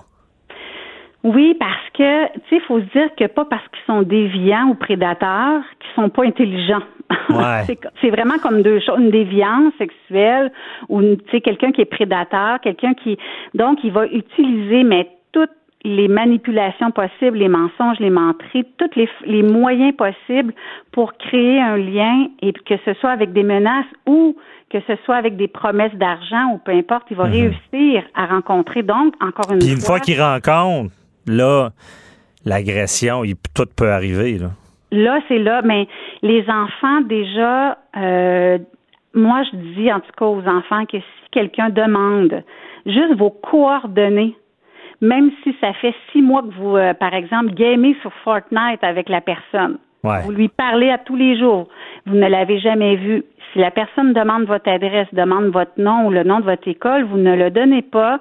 Oui, parce que, tu sais, il faut se dire que pas parce qu'ils sont déviants ou prédateurs qu'ils sont pas intelligents. Ouais. c'est, vraiment comme deux choses, une déviance sexuelle ou, tu sais, quelqu'un qui est prédateur, quelqu'un qui, donc, il va utiliser, mais toutes les manipulations possibles, les mensonges, les menteries, tous les, les moyens possibles pour créer un lien et que ce soit avec des menaces ou que ce soit avec des promesses d'argent ou peu importe, il va réussir à rencontrer. Donc, encore une. Puis une fois, fois qu'ils rencontrent, là, l'agression, tout peut arriver. Là. Là, c'est là, mais les enfants, déjà, euh, moi, je dis en tout cas aux enfants que si quelqu'un demande juste vos coordonnées, même si ça fait six mois que vous, euh, par exemple, gamez sur Fortnite avec la personne, Ouais. vous lui parlez à tous les jours, vous ne l'avez jamais vu. Si la personne demande votre adresse, demande votre nom ou le nom de votre école, vous ne le donnez pas,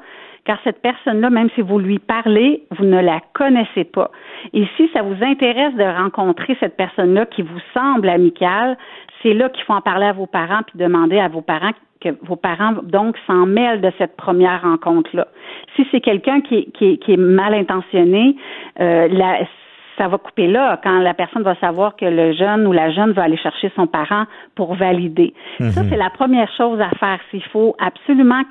car cette personne-là, même si vous lui parlez, vous ne la connaissez pas. Et si ça vous intéresse de rencontrer cette personne-là qui vous semble amicale, c'est là qu'il faut en parler à vos parents puis demander à vos parents que vos parents donc s'en mêlent de cette première rencontre-là. Si c'est quelqu'un qui, qui, qui est mal intentionné, euh, la, ça va couper là quand la personne va savoir que le jeune ou la jeune va aller chercher son parent pour valider. Ça, c'est la première chose à faire. Il faut absolument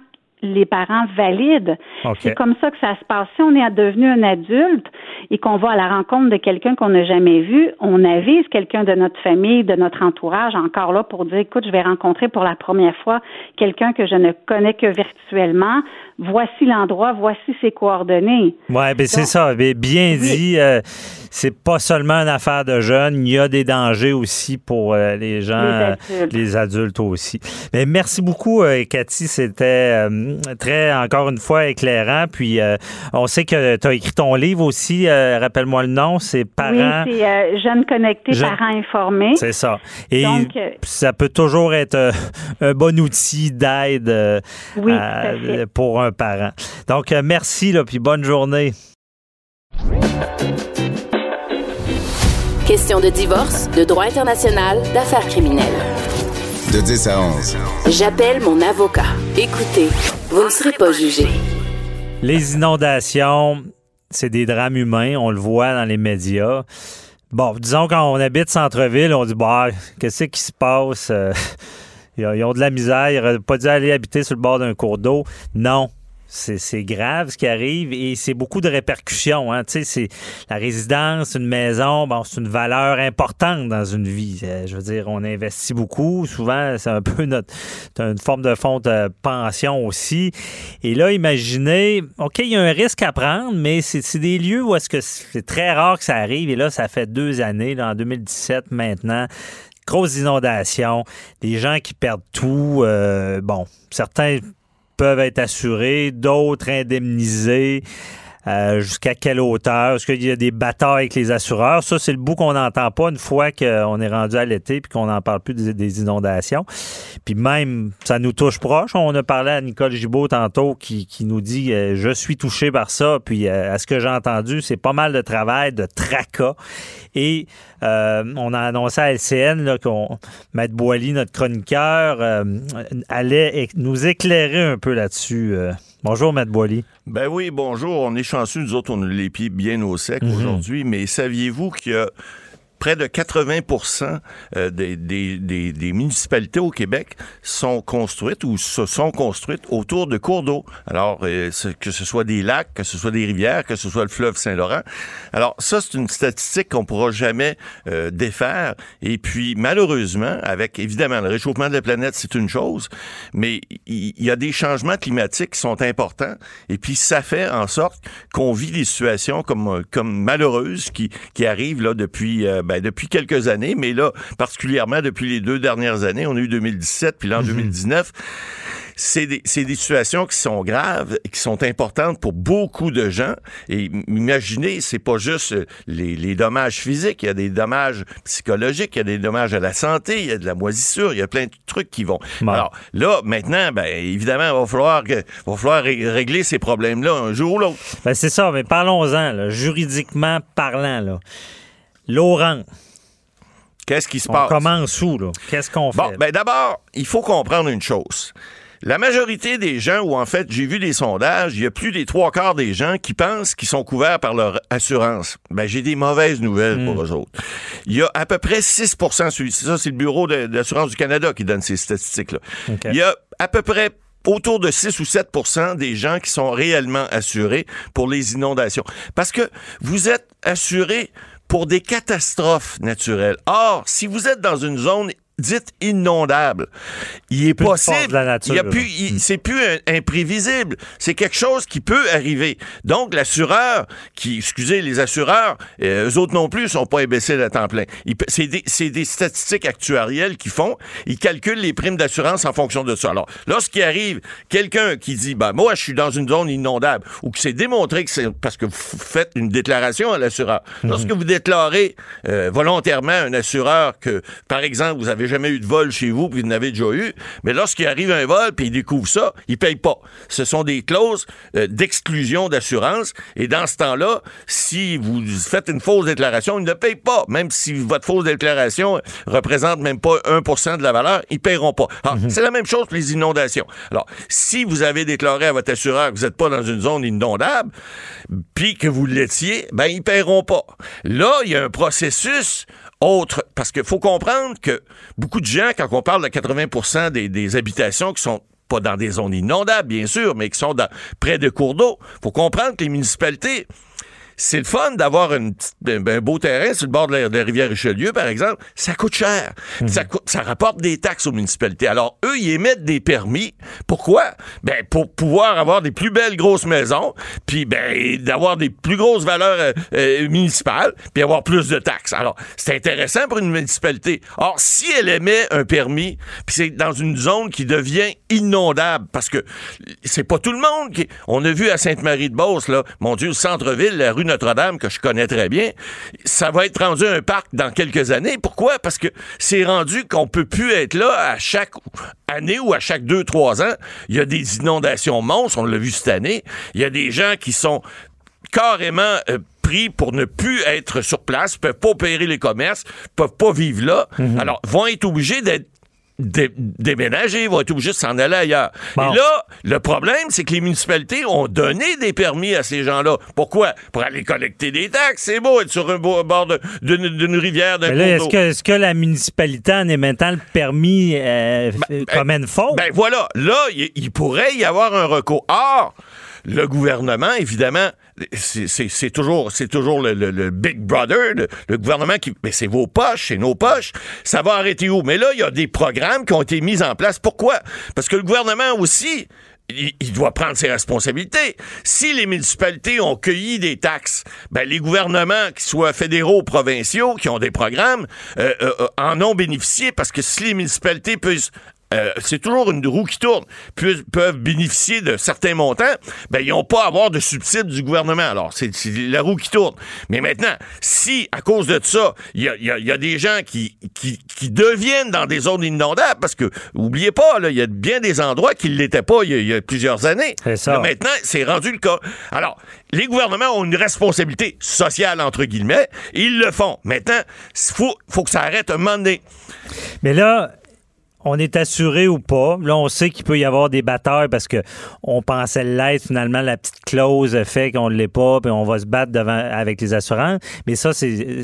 les parents valident. C'est comme ça que ça se passe. Si on est devenu un adulte et qu'on va à la rencontre de quelqu'un qu'on n'a jamais vu, on avise quelqu'un de notre famille, de notre entourage, encore là pour dire, écoute, je vais rencontrer pour la première fois quelqu'un que je ne connais que virtuellement. Voici l'endroit, voici ses coordonnées. Ouais, ben c'est ça. Ben, bien Oui. dit, euh, c'est pas seulement une affaire de jeunes, il y a des dangers aussi pour euh, les gens, Les euh, adultes. les adultes aussi. Mais merci beaucoup, euh, Cathy. C'était très, encore une fois, éclairant. Puis, on sait que tu as écrit ton livre aussi. Rappelle-moi le nom. C'est Parents. Oui, c'est Jeunes connectés, parents informés. C'est ça. Et Donc, ça peut toujours être un bon outil d'aide Oui, pour un parent. Donc, merci, là, puis bonne journée. Question de divorce, de droit international, d'affaires criminelles. De 10 à 11. J'appelle mon avocat. Écoutez, vous ne serez pas jugé. Les inondations, c'est des drames humains, on le voit dans les médias. Bon, disons quand on habite centre-ville, on dit bah qu'est-ce qui se passe? Euh, Ils ont- ils ont de la misère, ils n'auraient pas dû aller habiter sur le bord d'un cours d'eau. Non. C'est grave ce qui arrive et c'est beaucoup de répercussions. Hein. C'est la résidence, une maison, bon, c'est une valeur importante dans une vie. Euh, Je veux dire, on investit beaucoup. Souvent, c'est un peu notre une forme de fonds de pension aussi. Et là, imaginez, OK, il y a un risque à prendre, mais c'est des lieux où est-ce que c'est très rare que ça arrive. Et là, ça fait deux années, en 2017 maintenant. Grosse inondation, des gens qui perdent tout. euh, bon, certains peuvent être assurés, d'autres indemnisés. Euh, jusqu'à quelle hauteur? Est-ce qu'il y a des batailles avec les assureurs? Ça, c'est le bout qu'on n'entend pas une fois qu'on est rendu à l'été puis qu'on n'en parle plus des, inondations. Puis même, ça nous touche proche. On a parlé à Nicole Gibault tantôt qui, qui nous dit euh, Je suis touché par ça. Puis euh, à ce que j'ai entendu, c'est pas mal de travail, de tracas. Et euh, on a annoncé à LCN là, qu'on Maître Boily, notre chroniqueur, euh, allait nous éclairer un peu là-dessus. Bonjour, Matt Boily. Ben oui, bonjour. On est chanceux, nous autres, on a les pieds bien au sec Mhm. aujourd'hui, mais saviez-vous qu'il y a près de 80 euh, des, des, des, des municipalités au Québec sont construites ou se sont construites autour de cours d'eau. Alors, euh, que ce soit des lacs, que ce soit des rivières, que ce soit le fleuve Saint-Laurent. Alors, ça, c'est une statistique qu'on pourra jamais euh, défaire. Et puis, malheureusement, avec évidemment le réchauffement de la planète, c'est une chose, mais il y, a des changements climatiques qui sont importants. Et puis, ça fait en sorte qu'on vit des situations comme, comme malheureuses qui, qui arrivent là depuis, euh, ben, depuis quelques années, mais là, particulièrement depuis les deux dernières années, on a eu 2017, puis là, en 2019 c'est des, c'est des situations qui sont graves et qui sont importantes pour beaucoup de gens. Et imaginez, c'est pas juste euh, les, les dommages physiques, il y a des dommages psychologiques, il y a des dommages à la santé, il y a de la moisissure, il y a plein de trucs qui vont. Bon. Alors là, maintenant, ben évidemment, il va falloir, va régler ces problèmes-là un jour ou l'autre. Ben, c'est ça, mais parlons-en, juridiquement parlant. Là. Laurent, Qu'est-ce qui se on passe? commence où? là? Qu'est-ce qu'on fait? Bon, ben d'abord, il faut comprendre une chose. La majorité des gens, ou en fait, j'ai vu des sondages, il y a plus des trois quarts des gens qui pensent qu'ils sont couverts par leur assurance. Ben, j'ai des mauvaises nouvelles pour eux autres. Il y a à peu près 6% sur- ça, c'est le Bureau d'assurance du Canada qui donne ces statistiques-là. Il y a à peu près autour de 6 ou 7% des gens qui sont réellement assurés pour les inondations. Parce que vous êtes assuré pour des catastrophes naturelles. Or, si vous êtes dans une zone dite inondable, il est Plus possible, de la nature, il y a plus, il- c'est plus un- imprévisible, c'est quelque chose qui peut arriver. Donc l'assureur, qui, excusez, les assureurs, euh, eux autres non plus sont pas imbéciles à temps plein. C'est des, c'est des statistiques actuarielles qu'ils font. Ils calculent les primes d'assurance en fonction de ça. Alors, lorsqu'il arrive quelqu'un qui dit, ben moi je suis dans une zone inondable, ou que c'est démontré que c'est parce que vous faites une déclaration à l'assureur. Lorsque vous déclarez euh, volontairement un assureur que, par exemple, vous avez jamais eu de vol chez vous, puis vous en avez déjà eu, mais lorsqu'il arrive un vol, puis il découvre ça, il paye pas. Ce sont des clauses euh, d'exclusion d'assurance, et dans ce temps-là, si vous faites une fausse déclaration, il ne paye pas, même si votre fausse déclaration représente même pas 1% de la valeur, ils paieront pas. Alors, C'est la même chose pour les inondations. Alors, si vous avez déclaré à votre assureur que vous n'êtes pas dans une zone inondable, puis que vous l'étiez, ben ils paieront pas. Là, il y a un processus autre, parce qu'il faut comprendre que beaucoup de gens, quand on parle de 80 des, des habitations qui sont pas dans des zones inondables, bien sûr, mais qui sont près de cours d'eau, faut comprendre que les municipalités, c'est le fun d'avoir une petite- un, un beau terrain sur le bord de la, de la rivière Richelieu, par exemple. Ça coûte cher. ça, coûte- ça rapporte des taxes aux municipalités. Alors, eux, ils émettent des permis. Pourquoi? Ben, pour pouvoir avoir des plus belles grosses maisons, puis ben, d'avoir des plus grosses valeurs euh, euh, municipales, puis avoir plus de taxes. Alors, c'est intéressant pour une municipalité. Or, si elle émet un permis, puis c'est dans une zone qui devient inondable, parce que c'est pas tout le monde qui... On a vu à Sainte-Marie-de-Beauce, là, mon Dieu, le centre-ville, la rue Notre-Dame, que je connais très bien, ça va être rendu un parc dans quelques années. Pourquoi? Parce que c'est rendu qu'on peut plus être là à chaque année ou à chaque deux, trois ans. Il y a des inondations monstres, on l'a vu cette année. Il y a des gens qui sont carrément euh, pris pour ne plus être sur place, peuvent pas opérer les commerces, peuvent pas vivre là. Alors, vont être obligés d'être dé- déménager, vont être obligés de s'en aller ailleurs. Bon. Et là, le problème, c'est que les municipalités ont donné des permis à ces gens-là. Pourquoi? Pour aller collecter des taxes. C'est beau être sur un beau- bord d'une rivière, d'un est-ce que, est-ce que la municipalité, en émettant le permis, euh, f- commet une faute? Ben voilà, là, il, il pourrait y avoir un recours. Or, le gouvernement, évidemment, c'est- toujours, le, Big Brother, le, gouvernement qui. Mais c'est vos poches, c'est nos poches. Ça va arrêter où? Mais là, il y a des programmes qui ont été mis en place. Pourquoi? Parce que le gouvernement aussi. Il, il doit prendre ses responsabilités. Si les municipalités ont cueilli des taxes, ben les gouvernements, qu'ils soient fédéraux ou provinciaux, qui ont des programmes, euh, euh, euh, en ont bénéficié parce que si les municipalités peuvent euh, c'est toujours une roue qui tourne, peuvent, peuvent bénéficier de certains montants, ben, ils n'ont pas à avoir de subsides du gouvernement. Alors, c'est la roue qui tourne. Mais maintenant, si, à cause de ça, il y a, il y a- il y a des gens qui, qui, qui deviennent dans des zones inondables, parce que, oubliez pas, il y a bien des endroits qui ne l'étaient pas il y, a, il y a plusieurs années. Ça. Là, maintenant, c'est rendu le cas. Alors, les gouvernements ont une responsabilité sociale, entre guillemets, et ils le font. Maintenant, il faut, faut que ça arrête un moment donné. Mais là, on est assuré ou pas. Là, on sait qu'il peut y avoir des batailles parce que on pensait l'être. Finalement, la petite clause fait qu'on ne l'est pas, puis on va se battre devant avec les assurances. Mais ça, c'est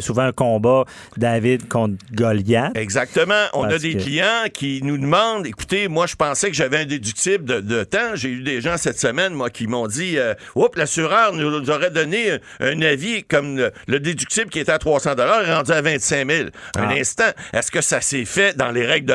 souvent un combat David contre Goliath. Exactement. On a des clients qui nous demandent, écoutez, moi, je pensais que j'avais un déductible de, temps. J'ai eu des gens cette semaine, moi, qui m'ont dit, euh, oups, l'assureur nous aurait donné un avis comme le, déductible qui était à 300 dollars est rendu à 25 000. Un ah. instant, est-ce que ça s'est fait dans les règles de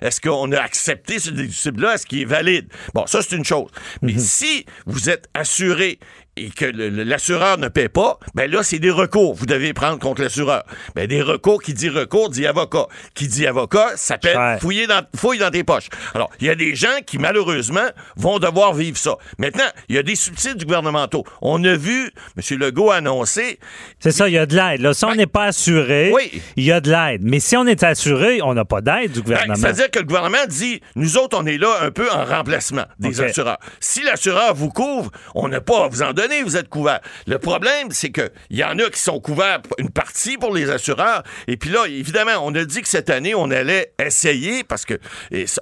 Est-ce qu'on a accepté ce déductible-là? Est-ce qu'il est valide? Bon, ça, c'est une chose. Mais mhm. si vous êtes assuré et que l'assureur ne paie pas, ben là, c'est des recours. Vous devez prendre contre l'assureur. Ben, des recours, qui dit recours, dit avocat. Qui dit avocat, ça s'appelle fouiller dans, fouille dans tes poches. Alors, il y a des gens qui, malheureusement, vont devoir vivre ça. Maintenant, il y a des subsides gouvernementaux. On a vu M. Legault annoncer. C'est ça, il y a de l'aide. Là, si on ben, n'est pas assuré, il y a de l'aide. Mais si on est assuré, on n'a pas d'aide du ben, gouvernement. C'est-à-dire que le gouvernement dit, nous autres, on est là un peu en remplacement des assureurs. Si l'assureur vous couvre, on n'a pas à vous en donner vous êtes couvert. Le problème, c'est qu'il y en a qui sont couverts une partie pour les assureurs. Et puis là, évidemment, on a dit que cette année, on allait essayer parce que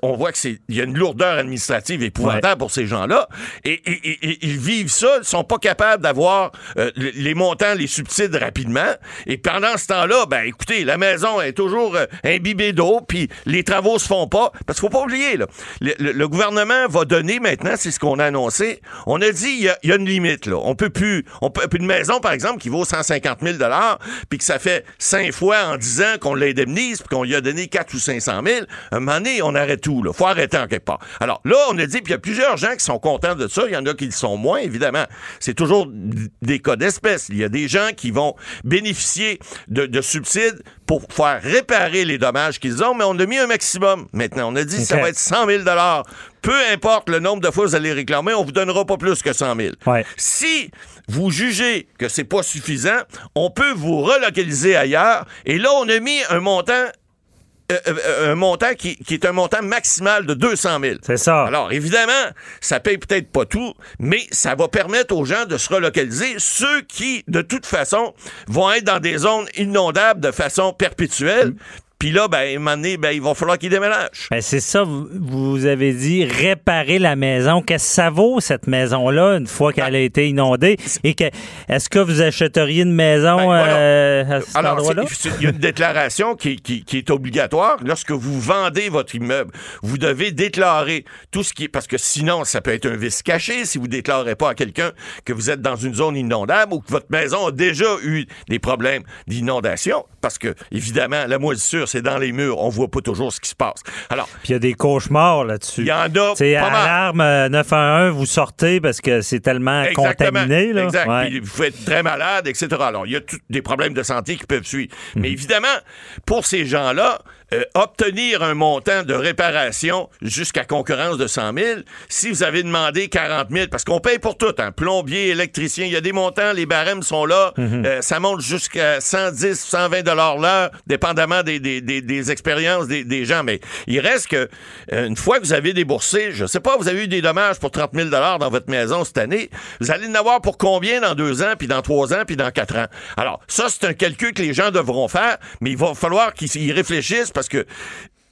on voit qu'il y a une lourdeur administrative épouvantable pour ces gens-là. Et, ils vivent ça, ils sont pas capables d'avoir euh, les montants, les subsides rapidement. Et pendant ce temps-là, ben écoutez, la maison est toujours euh, imbibée d'eau, puis les travaux se font pas. Parce qu'il faut pas oublier, là, le, gouvernement va donner maintenant, c'est ce qu'on a annoncé, on a dit il y, y, a une limite. Là. On peut plus. On peut, une maison, par exemple, qui vaut 150 000 puis que ça fait cinq fois en dix ans qu'on l'indemnise, puis qu'on lui a donné 4 ou 500 000, un moment donné, on arrête tout. Là. faut arrêter en quelque part. Alors là, on a dit, puis il y a plusieurs gens qui sont contents de ça. Il y en a qui le sont moins, évidemment. C'est toujours des cas d'espèce. Il y a des gens qui vont bénéficier de, subsides pour faire réparer les dommages qu'ils ont, mais on a mis un maximum. Maintenant, on a dit que ça va être 100 000 peu importe le nombre de fois que vous allez réclamer, on vous donnera pas plus que 100 000. Si vous jugez que c'est pas suffisant, on peut vous relocaliser ailleurs. Et là, on a mis un montant euh, euh, un montant qui, est un montant maximal de 200 000. C'est ça. Alors, évidemment, ça paye peut-être pas tout, mais ça va permettre aux gens de se relocaliser, ceux qui, de toute façon, vont être dans des zones inondables de façon perpétuelle. Puis là, ben, à un moment donné, ben, il va falloir qu'il déménage. Ben, c'est ça, vous, avez dit réparer la maison. Qu'est-ce que ça vaut, cette maison-là, une fois qu'elle a été inondée? Et que, est-ce que vous achèteriez une maison ben, euh, à cet endroit-là? Il y a une déclaration qui, est obligatoire. Lorsque vous vendez votre immeuble, vous devez déclarer tout ce qui est. Parce que sinon, ça peut être un vice caché si vous ne déclarez pas à quelqu'un que vous êtes dans une zone inondable ou que votre maison a déjà eu des problèmes d'inondation. Parce que, évidemment, la moisissure, c'est dans les murs. On voit pas toujours ce qui se passe. Alors. Puis il y a des cauchemars là-dessus. Il y en a. C'est alarme 911, vous sortez parce que c'est tellement contaminé. Là. Exact. Puis vous êtes très malade, etc. Alors, il y a des problèmes de santé qui peuvent suivre. Mais mhm. évidemment, pour ces gens-là, euh, obtenir un montant de réparation jusqu'à concurrence de 100 000, si vous avez demandé 40 000, parce qu'on paye pour tout, hein, plombier, électricien, il y a des montants, les barèmes sont là, mhm. euh, ça monte jusqu'à 110, 120 dollars l'heure, dépendamment des, des, des, expériences des, des, gens. Mais il reste que euh, une fois que vous avez déboursé, je sais pas, vous avez eu des dommages pour 30 000 dollars dans votre maison cette année, vous allez en avoir pour combien dans deux ans, puis dans trois ans, puis dans quatre ans? Alors ça, c'est un calcul que les gens devront faire, mais il va falloir qu'ils réfléchissent parce que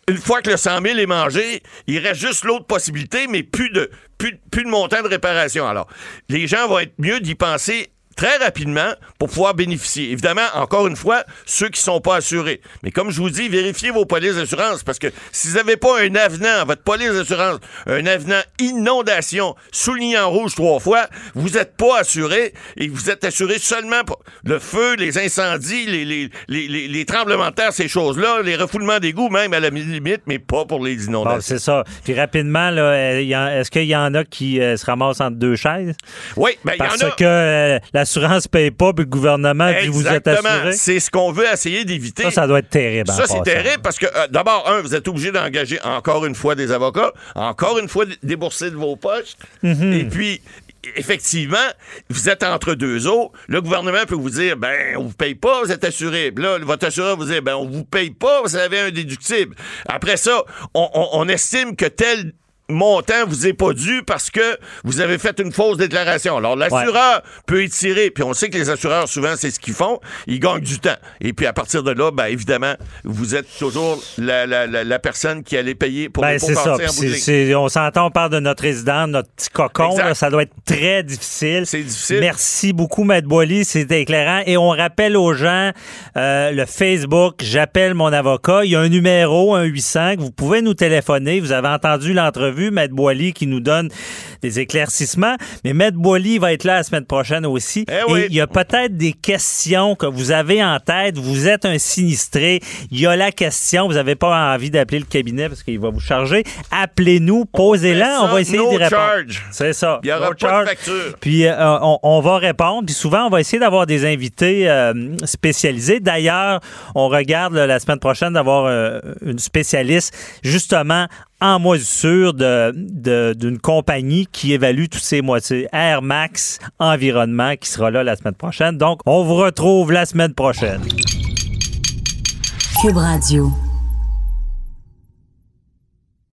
une fois que le 100 000 est mangé, il reste juste l'autre possibilité, mais plus de, plus, plus de montant de réparation. Alors, les gens vont être mieux d'y penser très rapidement pour pouvoir bénéficier. Évidemment, encore une fois, ceux qui sont pas assurés. Mais comme je vous dis, vérifiez vos polices d'assurance parce que si vous n'avez pas un avenant à votre police d'assurance, un avenant inondation souligné en rouge trois fois, vous n'êtes pas assuré et vous êtes assuré seulement pour le feu, les incendies, les, les, les, les tremblements de terre, ces choses-là, les refoulements d'égouts même à la limite, mais pas pour les inondations. c'est ça. Puis rapidement, est-ce qu'il y en a qui euh, se ramassent entre deux chaises? Oui, mais ben, il y en a. Parce que euh, la l'assurance paye pas, puis le gouvernement dit vous êtes assuré. C'est ce qu'on veut essayer d'éviter. Ça, ça doit être terrible. Ça, c'est terrible parce que, euh, d'abord, un, vous êtes obligé d'engager encore une fois des avocats, encore une fois débourser de vos poches. Mhm. Et puis, effectivement, vous êtes entre deux eaux. Le gouvernement peut vous dire, ben, on vous paye pas, vous êtes assuré. là, votre assureur vous dit, ben, on vous paye pas, vous avez un déductible. Après ça, on, on estime que tel montant vous est pas dû parce que vous avez fait une fausse déclaration. Alors, l'assureur peut y tirer, puis on sait que les assureurs, souvent, c'est ce qu'ils font. Ils gagnent du temps. Et puis, à partir de là, ben, évidemment, vous êtes toujours la, la, la, personne qui allait payer pour ben, c'est ça. on s'entend, on parle de notre résident, notre petit cocon. Là, ça doit être très difficile. C'est difficile. Merci beaucoup, Maître Boily. C'était éclairant. Et on rappelle aux gens euh, le Facebook, j'appelle mon avocat. Il y a un numéro, un 800, vous pouvez nous téléphoner. Vous avez entendu l'entrevue, Maître Boily qui nous donne des éclaircissements. Mais Maître Boily va être là la semaine prochaine aussi. Eh Et il y a peut-être des questions que vous avez en tête. Vous êtes un sinistré. Il y a la question. Vous n'avez pas envie d'appeler le cabinet parce qu'il va vous charger. Appelez-nous, posez-la. On, va essayer d'y répondre. C'est ça. Il n'y aura pas de facture. Puis euh, on, va répondre. Puis souvent, on va essayer d'avoir des invités euh, spécialisés. D'ailleurs, on regarde la semaine prochaine d'avoir euh, une spécialiste justement en moisissure d'une de, compagnie qui évalue tous ces moitiés. Air Max Environnement qui sera là la semaine prochaine. Donc, on vous retrouve la semaine prochaine. Cube Radio.